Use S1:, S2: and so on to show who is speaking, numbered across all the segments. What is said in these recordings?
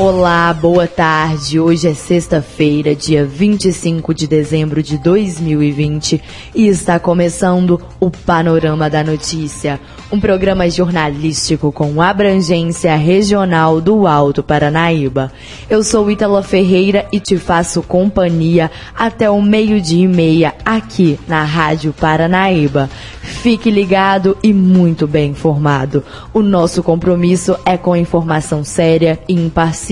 S1: Olá, boa tarde. Hoje é sexta-feira, dia 25 de dezembro de 2020 e está começando o Panorama da Notícia, um programa jornalístico com abrangência regional do Alto Paranaíba. Eu sou Ítala Ferreira e te faço companhia até o meio-dia e meia aqui na Rádio Paranaíba. Fique ligado e muito bem informado. O nosso compromisso é com informação séria e imparcial.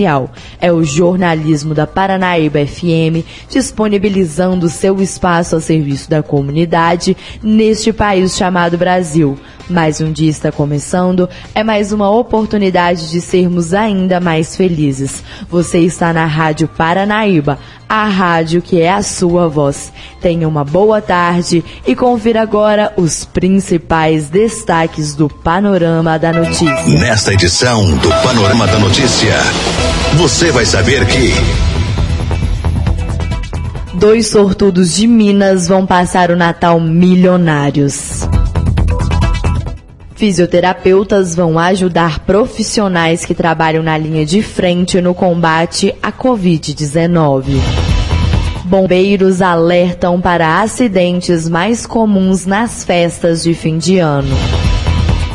S1: É o jornalismo da Paranaíba FM disponibilizando seu espaço a serviço da comunidade neste país chamado Brasil. Mais um dia está começando, é mais uma oportunidade de sermos ainda mais felizes. Você está na Rádio Paranaíba, a rádio que é a sua voz. Tenha uma boa tarde e confira agora os principais destaques do Panorama da Notícia.
S2: Nesta edição do Panorama da Notícia, você vai saber que.
S1: Dois sortudos de Minas vão passar o Natal milionários. Fisioterapeutas vão ajudar profissionais que trabalham na linha de frente no combate à Covid-19. Bombeiros alertam para acidentes mais comuns nas festas de fim de ano.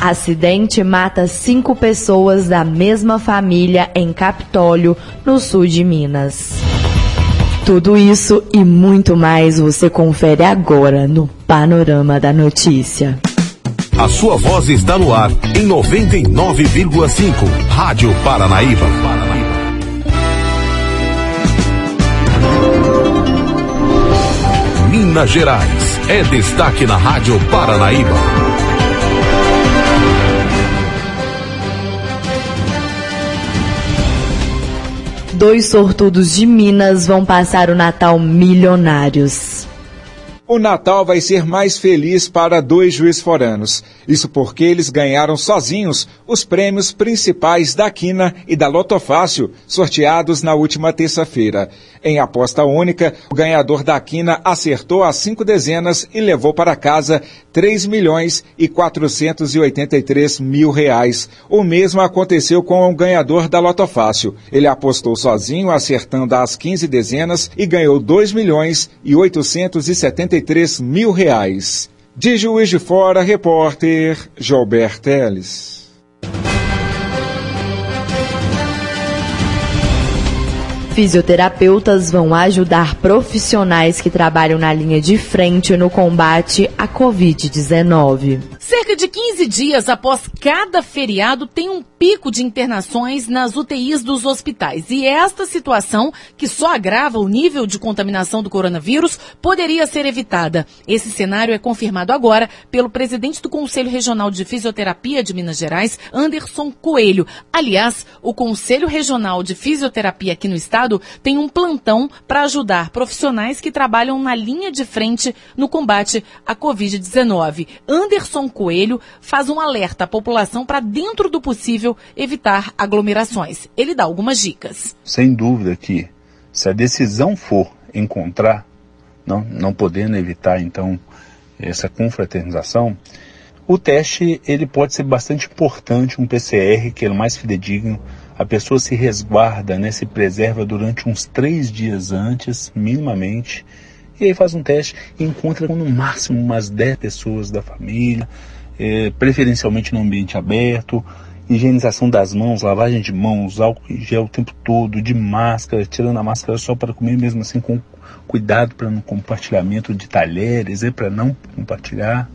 S1: Acidente mata cinco pessoas da mesma família em Capitólio, no sul de Minas. Tudo isso e muito mais você confere agora no Panorama da Notícia.
S3: A sua voz está no ar em 99,5. Rádio Paranaíba. Minas Gerais é destaque na Rádio Paranaíba.
S1: Dois sortudos de Minas vão passar o Natal milionários.
S4: O Natal vai ser mais feliz para dois juiz-foranos. Isso porque eles ganharam sozinhos os prêmios principais da Quina e da Lotofácil, sorteados na última terça-feira. Em aposta única, o ganhador da Quina acertou as cinco dezenas e levou para casa 3 milhões e 483 mil reais. O mesmo aconteceu com o ganhador da Lotofácil. Ele apostou sozinho, acertando as 15 dezenas e ganhou 2 milhões e 873 mil reais. De Juiz de Fora, repórter Gilbert Teles.
S1: Fisioterapeutas vão ajudar profissionais que trabalham na linha de frente no combate à Covid-19.
S5: Cerca de 15 dias após cada feriado, tem um pico de internações nas UTIs dos hospitais. E esta situação, que só agrava o nível de contaminação do coronavírus, poderia ser evitada. Esse cenário é confirmado agora pelo presidente do Conselho Regional de Fisioterapia de Minas Gerais, Anderson Coelho. Aliás, o Conselho Regional de Fisioterapia aqui no estado tem um plantão para ajudar profissionais que trabalham na linha de frente no combate à Covid-19. Anderson Coelho faz um alerta à população para, dentro do possível, evitar aglomerações. Ele dá algumas dicas.
S6: Sem dúvida que, se a decisão for encontrar, não, não podendo evitar, então, essa confraternização, o teste ele pode ser bastante importante, um PCR, que é o mais fidedigno. A pessoa se resguarda, né, se preserva durante uns três dias antes, minimamente, e aí faz um teste e encontra no máximo umas 10 pessoas da família, é, preferencialmente no ambiente aberto, higienização das mãos, lavagem de mãos, álcool em gel o tempo todo, de máscara, tirando a máscara só para comer, mesmo assim com cuidado para não compartilhamento de talheres, e para não compartilhar.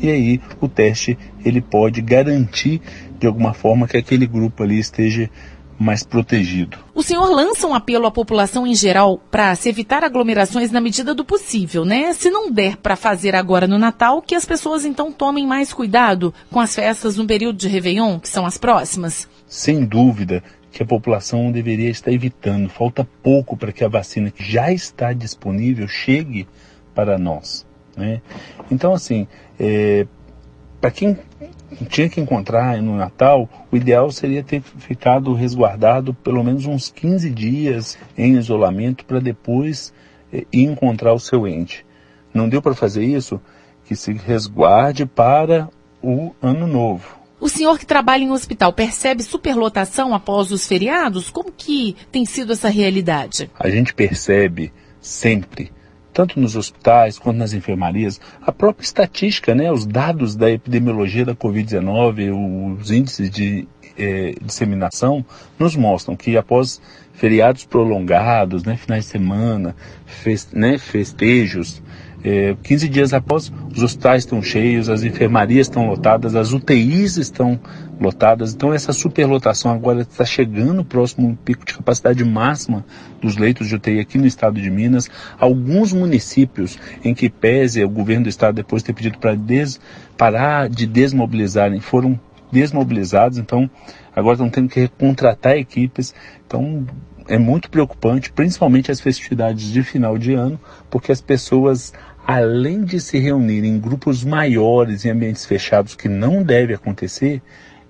S6: E aí o teste ele pode garantir de alguma forma que aquele grupo ali esteja mais protegido.
S5: O senhor lança um apelo à população em geral para se evitar aglomerações na medida do possível, né? Se não der para fazer agora no Natal, que as pessoas então tomem mais cuidado com as festas no período de Réveillon, que são as próximas.
S6: Sem dúvida que a população deveria estar evitando. Falta pouco para que a vacina que já está disponível chegue para nós. Né? Então, assim, é, para quem tinha que encontrar no Natal, o ideal seria ter ficado resguardado pelo menos uns 15 dias em isolamento para depois eh, encontrar o seu ente. Não deu para fazer isso? Que se resguarde para o ano novo.
S5: O senhor que trabalha em hospital percebe superlotação após os feriados? Como que tem sido essa realidade?
S6: A gente percebe sempre tanto nos hospitais quanto nas enfermarias, a própria estatística, né, os dados da epidemiologia da Covid-19, os índices de eh, disseminação, nos mostram que após feriados prolongados, né, finais de semana, fest, né, festejos, é, 15 dias após, os hospitais estão cheios, as enfermarias estão lotadas, as UTIs estão lotadas. Então, essa superlotação agora está chegando próximo ao pico de capacidade máxima dos leitos de UTI aqui no estado de Minas. Alguns municípios em que pese o governo do estado, depois de ter pedido para des, parar de desmobilizarem, foram desmobilizados. Então, agora estão tendo que contratar equipes. Então, é muito preocupante, principalmente as festividades de final de ano, porque as pessoas além de se reunir em grupos maiores, em ambientes fechados, que não deve acontecer,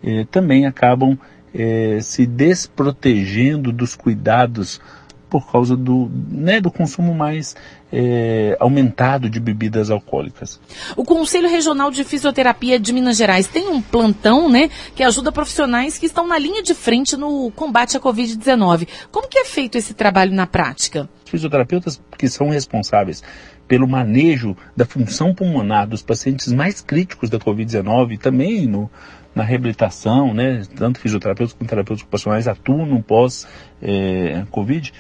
S6: eh, também acabam eh, se desprotegendo dos cuidados por causa do, né, do consumo mais é, aumentado de bebidas alcoólicas.
S5: O Conselho Regional de Fisioterapia de Minas Gerais tem um plantão, né, que ajuda profissionais que estão na linha de frente no combate à Covid-19. Como que é feito esse trabalho na prática?
S6: Fisioterapeutas que são responsáveis pelo manejo da função pulmonar dos pacientes mais críticos da Covid-19 também no, na reabilitação, né? Tanto fisioterapeutas quanto terapeutas ocupacionais atuam no pós-Covid.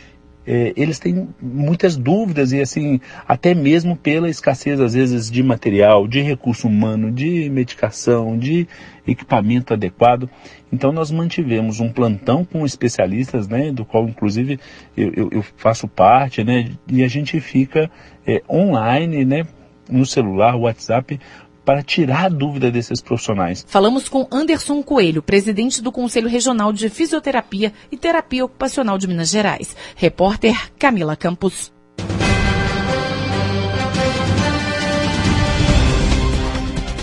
S6: É, eles têm muitas dúvidas e assim até mesmo pela escassez às vezes de material, de recurso humano, de medicação, de equipamento adequado. Então nós mantivemos um plantão com especialistas, né, do qual inclusive eu, eu, eu faço parte, né, e a gente fica é, online, né, no celular, WhatsApp, para tirar a dúvida desses profissionais.
S5: Falamos com Anderson Coelho, presidente do Conselho Regional de Fisioterapia e Terapia Ocupacional de Minas Gerais. Repórter Camila Campos.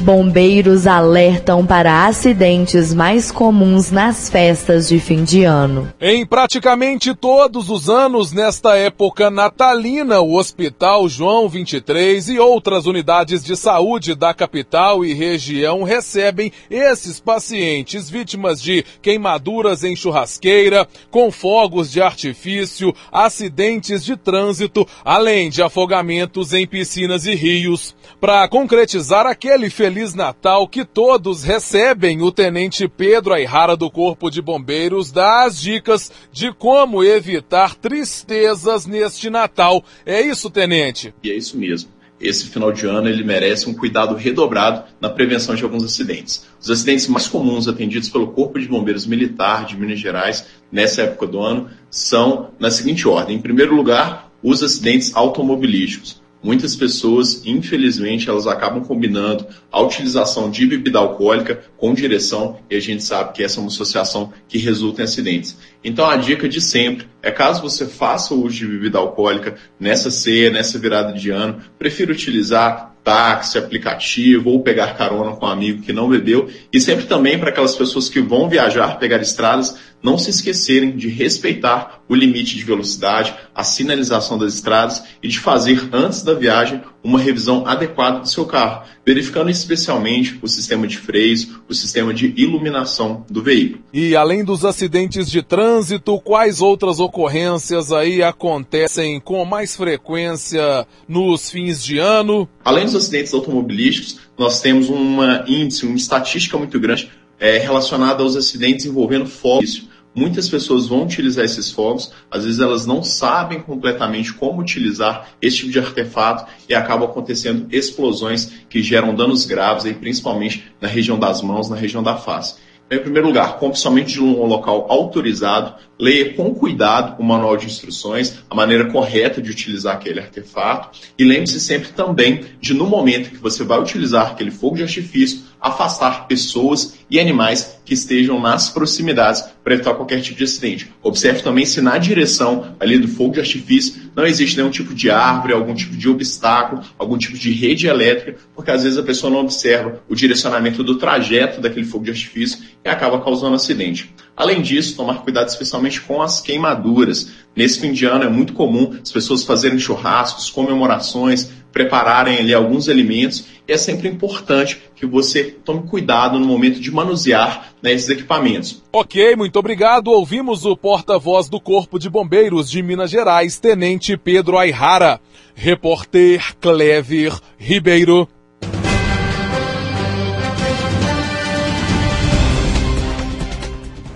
S1: Bombeiros alertam para acidentes mais comuns nas festas de fim de ano.
S7: Em praticamente todos os anos, nesta época natalina, o Hospital João 23 e outras unidades de saúde da capital e região recebem esses pacientes vítimas de queimaduras em churrasqueira, com fogos de artifício, acidentes de trânsito, além de afogamentos em piscinas e rios. Para concretizar aquele feliz Feliz Natal que todos recebem, o Tenente Pedro Ayrara do Corpo de Bombeiros dá as dicas de como evitar tristezas neste Natal. É isso, Tenente?
S8: E é isso mesmo. Esse final de ano ele merece um cuidado redobrado na prevenção de alguns acidentes. Os acidentes mais comuns atendidos pelo Corpo de Bombeiros Militar de Minas Gerais nessa época do ano são na seguinte ordem: em primeiro lugar, os acidentes automobilísticos muitas pessoas, infelizmente, elas acabam combinando a utilização de bebida alcoólica com direção e a gente sabe que essa é uma associação que resulta em acidentes. Então a dica de sempre é caso você faça o uso de bebida alcoólica nessa ceia, nessa virada de ano, prefira utilizar táxi, aplicativo ou pegar carona com um amigo que não bebeu e sempre também para aquelas pessoas que vão viajar, pegar estradas, não se esquecerem de respeitar o limite de velocidade, a sinalização das estradas e de fazer antes da viagem uma revisão adequada do seu carro, verificando especialmente o sistema de freios, o sistema de iluminação do veículo.
S7: E além dos acidentes de trânsito, quais outras ocorrências aí acontecem com mais frequência nos fins de ano?
S8: Além dos acidentes automobilísticos, nós temos uma índice, uma estatística muito grande é, relacionada aos acidentes envolvendo fogos. Muitas pessoas vão utilizar esses fogos, às vezes elas não sabem completamente como utilizar esse tipo de artefato e acabam acontecendo explosões que geram danos graves, aí, principalmente na região das mãos, na região da face. Em primeiro lugar, compre somente de um local autorizado, leia com cuidado o manual de instruções, a maneira correta de utilizar aquele artefato. E lembre-se sempre também de, no momento que você vai utilizar aquele fogo de artifício, afastar pessoas e animais que estejam nas proximidades para evitar qualquer tipo de acidente. Observe também se na direção ali do fogo de artifício não existe nenhum tipo de árvore, algum tipo de obstáculo, algum tipo de rede elétrica, porque às vezes a pessoa não observa o direcionamento do trajeto daquele fogo de artifício e acaba causando acidente. Além disso, tomar cuidado especialmente com as queimaduras. Nesse fim de ano é muito comum as pessoas fazerem churrascos, comemorações, prepararem ali alguns alimentos e é sempre importante que você tome cuidado no momento de manusear né, esses equipamentos.
S7: Ok, muito obrigado. Ouvimos o porta-voz do Corpo de Bombeiros de Minas Gerais, Tenente Pedro Ayrara. Repórter Clever Ribeiro.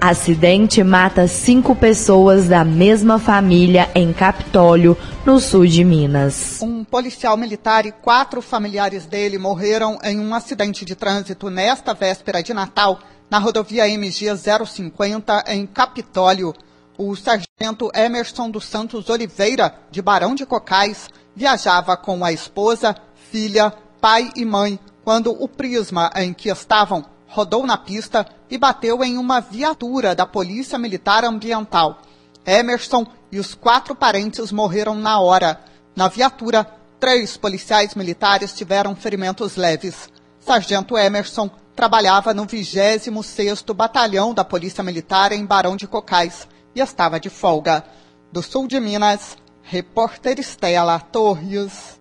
S1: Acidente mata cinco pessoas da mesma família em Capitólio, no sul de Minas.
S9: Um policial militar e quatro familiares dele morreram em um acidente de trânsito nesta véspera de Natal, na rodovia MG 050, em Capitólio. O sargento Emerson dos Santos Oliveira, de Barão de Cocais, viajava com a esposa, filha, pai e mãe quando o prisma em que estavam rodou na pista e bateu em uma viatura da Polícia Militar Ambiental. Emerson e os quatro parentes morreram na hora. Na viatura, três policiais militares tiveram ferimentos leves. Sargento Emerson trabalhava no 26º Batalhão da Polícia Militar em Barão de Cocais e estava de folga. Do sul de Minas, repórter Estela Torres.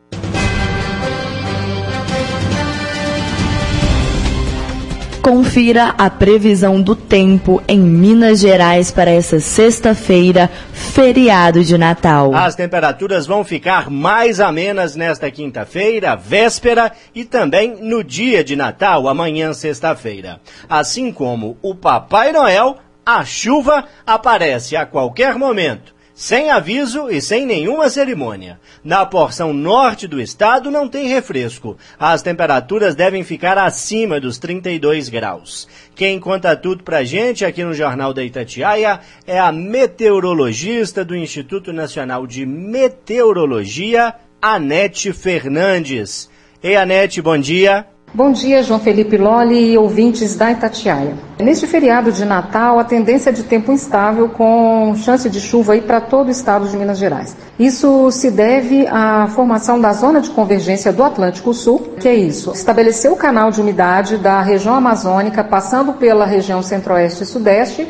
S1: Confira a previsão do tempo em Minas Gerais para essa sexta-feira, feriado de Natal.
S10: As temperaturas vão ficar mais amenas nesta quinta-feira, véspera e também no dia de Natal, amanhã, sexta-feira. Assim como o Papai Noel, a chuva aparece a qualquer momento sem aviso e sem nenhuma cerimônia. Na porção norte do estado não tem refresco. As temperaturas devem ficar acima dos 32 graus. Quem conta tudo pra gente aqui no Jornal da Itatiaia é a meteorologista do Instituto Nacional de Meteorologia, Anete Fernandes. Ei, Anete, bom dia.
S11: Bom dia, João Felipe Loli e ouvintes da Itatiaia. Neste feriado de Natal, a tendência é de tempo instável com chance de chuva aí para todo o estado de Minas Gerais. Isso se deve à formação da zona de convergência do Atlântico Sul, que é isso, estabelecer o canal de umidade da região amazônica passando pela região centro-oeste e sudeste,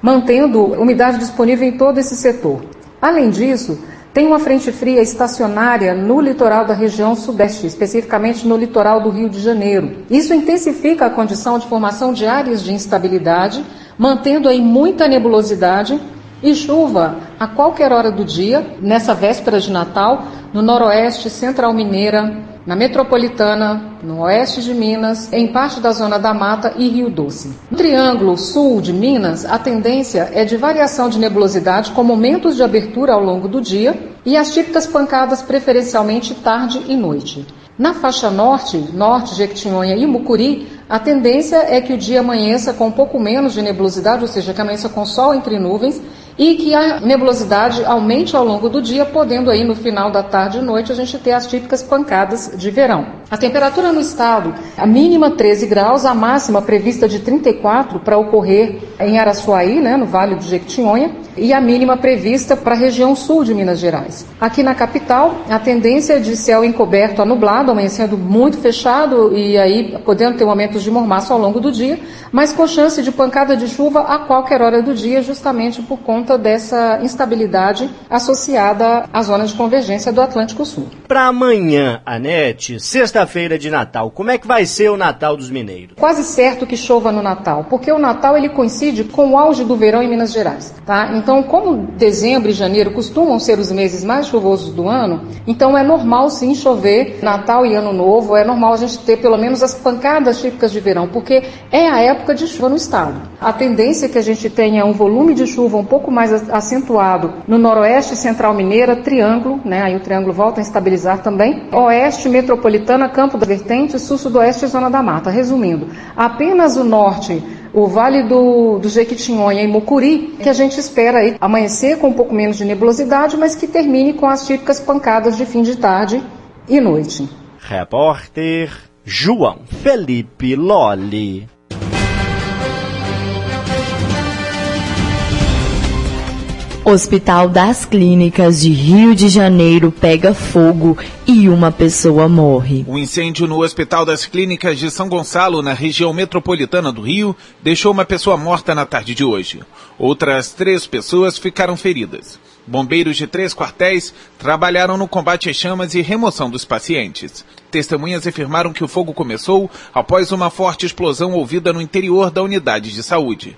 S11: mantendo umidade disponível em todo esse setor. Além disso, tem uma frente fria estacionária no litoral da região sudeste, especificamente no litoral do Rio de Janeiro. Isso intensifica a condição de formação de áreas de instabilidade, mantendo aí muita nebulosidade e chuva a qualquer hora do dia, nessa véspera de Natal, no noroeste, central mineira, na metropolitana, no oeste de Minas, em parte da zona da Mata e Rio Doce. No Triângulo Sul de Minas, a tendência é de variação de nebulosidade com momentos de abertura ao longo do dia e as típicas pancadas preferencialmente tarde e noite. Na faixa norte, norte, Jequitinhonha e Mucuri, a tendência é que o dia amanheça com um pouco menos de nebulosidade, ou seja, que amanheça com sol entre nuvens e que a nebulosidade aumente ao longo do dia, podendo aí no final da tarde e noite a gente ter as típicas pancadas de verão. A temperatura no estado, a mínima 13 graus, a máxima prevista de 34 para ocorrer em Araçuaí, né, no Vale do Jequitinhonha, e a mínima prevista para a região sul de Minas Gerais. Aqui na capital, a tendência é de céu encoberto a nublado, amanhecendo muito fechado e aí podendo ter momentos de mormaço ao longo do dia, mas com chance de pancada de chuva a qualquer hora do dia, justamente por conta dessa instabilidade associada à zona de convergência do Atlântico Sul.
S10: Para amanhã, Anete, sexta-feira de Natal, como é que vai ser o Natal dos Mineiros?
S11: Quase certo que chova no Natal, porque o Natal ele coincide com o auge do verão em Minas Gerais, tá? Então, como dezembro e janeiro costumam ser os meses mais chuvosos do ano, então é normal sim chover Natal e Ano Novo, é normal a gente ter pelo menos as pancadas típicas de verão, porque é a época de chuva no estado. A tendência é que a gente tenha um volume de chuva um pouco mais acentuado no noroeste central mineira, triângulo, né? Aí o triângulo volta a estabilizar também. Oeste metropolitana, Campo da Vertente, sul-sudoeste e Zona da Mata. Resumindo, apenas o norte o Vale do, do Jequitinhonha e Mucuri, que a gente espera aí amanhecer com um pouco menos de nebulosidade, mas que termine com as típicas pancadas de fim de tarde e noite.
S10: Repórter João Felipe Lolli.
S1: Hospital das Clínicas de Rio de Janeiro pega fogo e uma pessoa morre.
S12: O incêndio no Hospital das Clínicas de São Gonçalo, na região metropolitana do Rio, deixou uma pessoa morta na tarde de hoje. Outras três pessoas ficaram feridas. Bombeiros de três quartéis trabalharam no combate às chamas e remoção dos pacientes. Testemunhas afirmaram que o fogo começou após uma forte explosão ouvida no interior da unidade de saúde.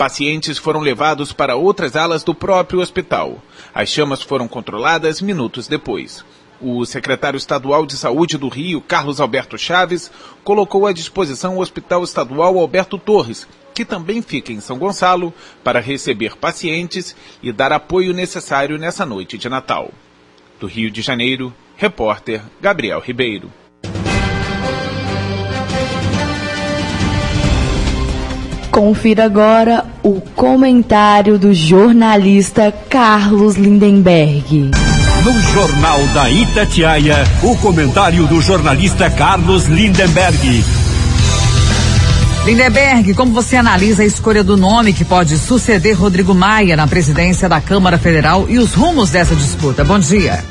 S12: Pacientes foram levados para outras alas do próprio hospital. As chamas foram controladas minutos depois. O secretário estadual de Saúde do Rio, Carlos Alberto Chaves, colocou à disposição o Hospital Estadual Alberto Torres, que também fica em São Gonçalo, para receber pacientes e dar apoio necessário nessa noite de Natal. Do Rio de Janeiro, repórter Gabriel Ribeiro.
S1: Confira agora o comentário do jornalista Carlos Lindenberg.
S3: No Jornal da Itatiaia, o comentário do jornalista Carlos Lindenberg.
S13: Lindenberg, como você analisa a escolha do nome que pode suceder Rodrigo Maia na presidência da Câmara Federal e os rumos dessa disputa? Bom dia.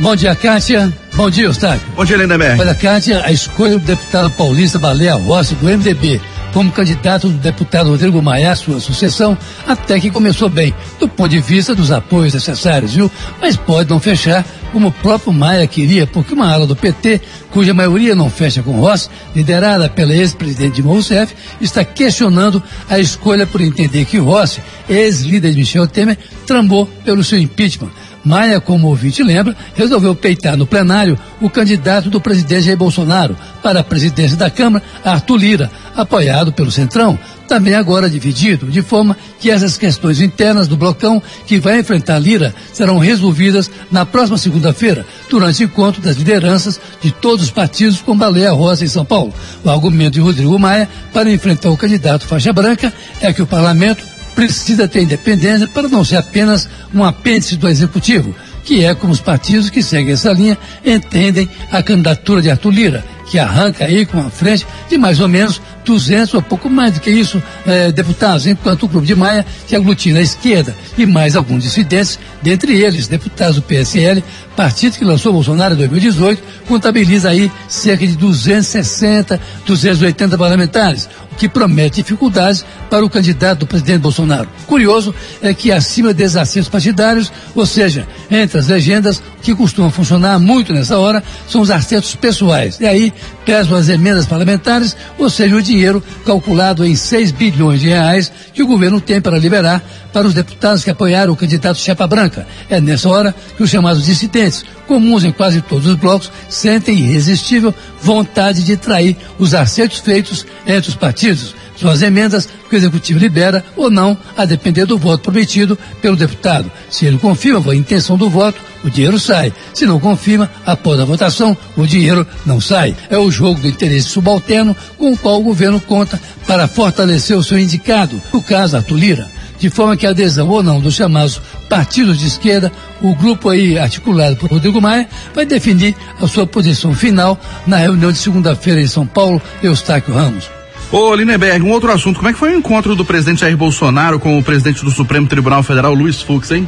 S14: Bom dia, Kátia. Bom dia, Eustáquio.
S15: Bom dia, Lindenberg.
S14: Olha, Kátia, a escolha do deputado paulista Baleia Rossi, do MDB, como candidato do deputado Rodrigo Maia à sua sucessão, até que começou bem, do ponto de vista dos apoios necessários, viu? Mas pode não fechar como o próprio Maia queria, porque uma ala do PT, cuja maioria não fecha com Rossi, liderada pela ex-presidente Dilma Rousseff, está questionando a escolha por entender que Rossi, ex-líder de Michel Temer, trambou pelo seu impeachment. Maia, como ouvinte lembra, resolveu peitar no plenário o candidato do presidente Jair Bolsonaro para a presidência da Câmara, Arthur Lira, apoiado pelo Centrão, também agora dividido, de forma que essas questões internas do blocão que vai enfrentar Lira serão resolvidas na próxima segunda-feira, durante o encontro das lideranças de todos os partidos com Baleia Rosa em São Paulo. O argumento de Rodrigo Maia para enfrentar o candidato faixa branca é que o parlamento precisa ter independência para não ser apenas um apêndice do executivo, que é como os partidos que seguem essa linha entendem a candidatura de Arthur Lira, que arranca aí com a frente de mais ou menos 200 ou pouco mais do que isso eh, deputados, enquanto o Grupo de Maia, que aglutina a esquerda e mais alguns dissidentes, dentre eles deputados do PSL, partido que lançou Bolsonaro em 2018, contabiliza aí cerca de 260, 280 parlamentares, o que promete dificuldades para o candidato do presidente Bolsonaro. Curioso é que acima desses assentos partidários, ou seja, entre as legendas, o que costuma funcionar muito nessa hora são os assentos pessoais. E aí pesam as emendas parlamentares, ou seja, o dinheiro calculado em 6 bilhões de reais que o governo tem para liberar para os deputados que apoiaram o candidato Chapa Branca. É nessa hora que os chamados dissidentes, comuns em quase todos os blocos, sentem irresistível vontade de trair os acertos feitos entre os partidos. Suas emendas que o executivo libera ou não, a depender do voto prometido pelo deputado. Se ele confirma a intenção do voto, o dinheiro sai. Se não confirma, após a votação, o dinheiro não sai. É o jogo do interesse subalterno com o qual o governo conta para fortalecer o seu indicado, no caso, a Tulira de forma que a adesão ou não dos chamados partidos de esquerda, o grupo aí articulado por Rodrigo Maia, vai definir a sua posição final na reunião de segunda-feira em São Paulo, Eustáquio Ramos.
S15: Ô, Lindenberg, um outro assunto. Como é que foi o encontro do presidente Jair Bolsonaro com o presidente do Supremo Tribunal Federal, Luiz Fux, hein?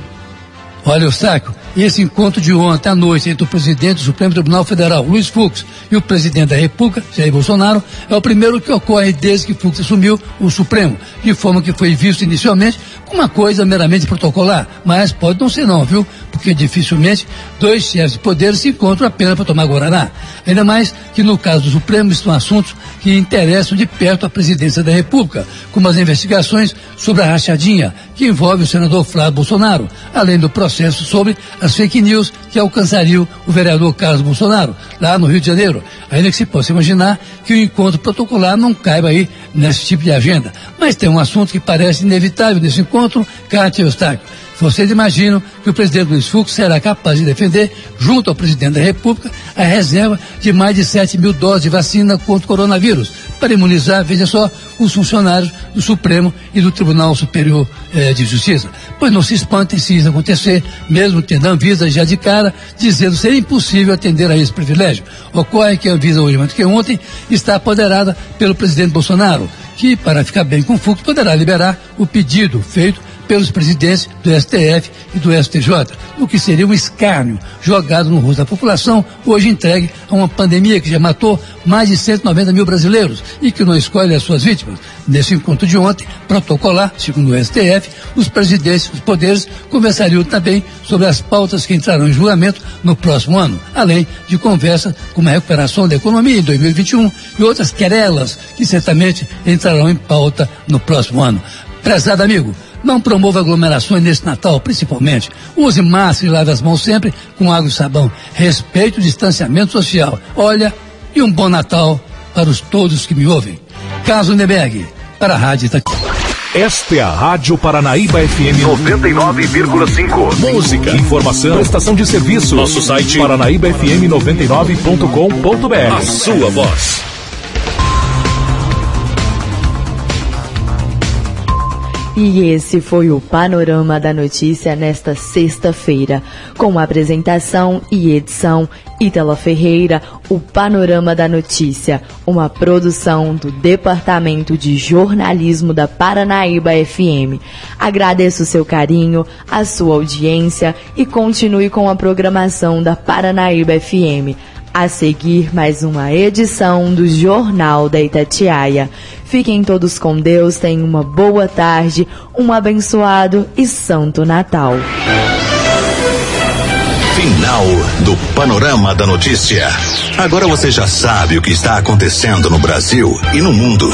S14: Olha, Eustáquio, esse encontro de ontem à noite entre o presidente do Supremo Tribunal Federal, Luiz Fux, e o presidente da República, Jair Bolsonaro, é o primeiro que ocorre desde que Fux assumiu o Supremo, de forma que foi visto inicialmente como uma coisa meramente protocolar, mas pode não ser não, viu? Porque dificilmente dois chefes de poder se encontram apenas para tomar Guaraná. Ainda mais que no caso do Supremo estão assuntos que interessam de perto a presidência da República, como as investigações sobre a rachadinha, que envolve o senador Flávio Bolsonaro, além do processo sobre as fake news que alcançariam o vereador Carlos Bolsonaro, lá no Rio de Janeiro. Ainda que se possa imaginar que o encontro protocolar não caiba aí nesse tipo de agenda. Mas tem um assunto que parece inevitável nesse encontro, Cátia Eustáquio. Vocês imaginam que o presidente Luiz Fux será capaz de defender, junto ao presidente da República, a reserva de mais de 7 mil doses de vacina contra o coronavírus, para imunizar, veja só, os funcionários do Supremo e do Tribunal Superior eh, de Justiça. Pois não se espantem se isso acontecer, mesmo tendo a Anvisa já de cara, dizendo ser impossível atender a esse privilégio. Ocorre que a Anvisa, hoje mais do que ontem, está apoderada pelo presidente Bolsonaro, que, para ficar bem com o Fux, poderá liberar o pedido feito pelos presidentes do STF e do STJ, o que seria um escárnio jogado no rosto da população, hoje entregue a uma pandemia que já matou mais de 190 mil brasileiros e que não escolhe as suas vítimas. Nesse encontro de ontem, protocolar, segundo o STF, os presidentes dos poderes conversariam também sobre as pautas que entrarão em julgamento no próximo ano, além de conversas como a recuperação da economia em 2021 e outras querelas que certamente entrarão em pauta no próximo ano. Prezado amigo, não promova aglomerações nesse Natal, principalmente. Use máscara e lave as mãos sempre com água e sabão. Respeite o distanciamento social. Olha, e um bom Natal para os todos que me ouvem. Caso Neberg, para a Rádio Itaqui.
S3: Esta é a Rádio Paranaíba FM 99,5. Música, informação, prestação de serviço. Nosso site paranaíbafm99.com.br. A sua voz.
S1: E esse foi o Panorama da Notícia nesta sexta-feira, com apresentação e edição Ítala Ferreira, o Panorama da Notícia, uma produção do Departamento de Jornalismo da Paranaíba FM. Agradeço o seu carinho, a sua audiência e continue com a programação da Paranaíba FM. A seguir, mais uma edição do Jornal da Itatiaia. Fiquem todos com Deus, tenham uma boa tarde, um abençoado e santo Natal.
S2: Final do Panorama da Notícia. Agora você já sabe o que está acontecendo no Brasil e no mundo.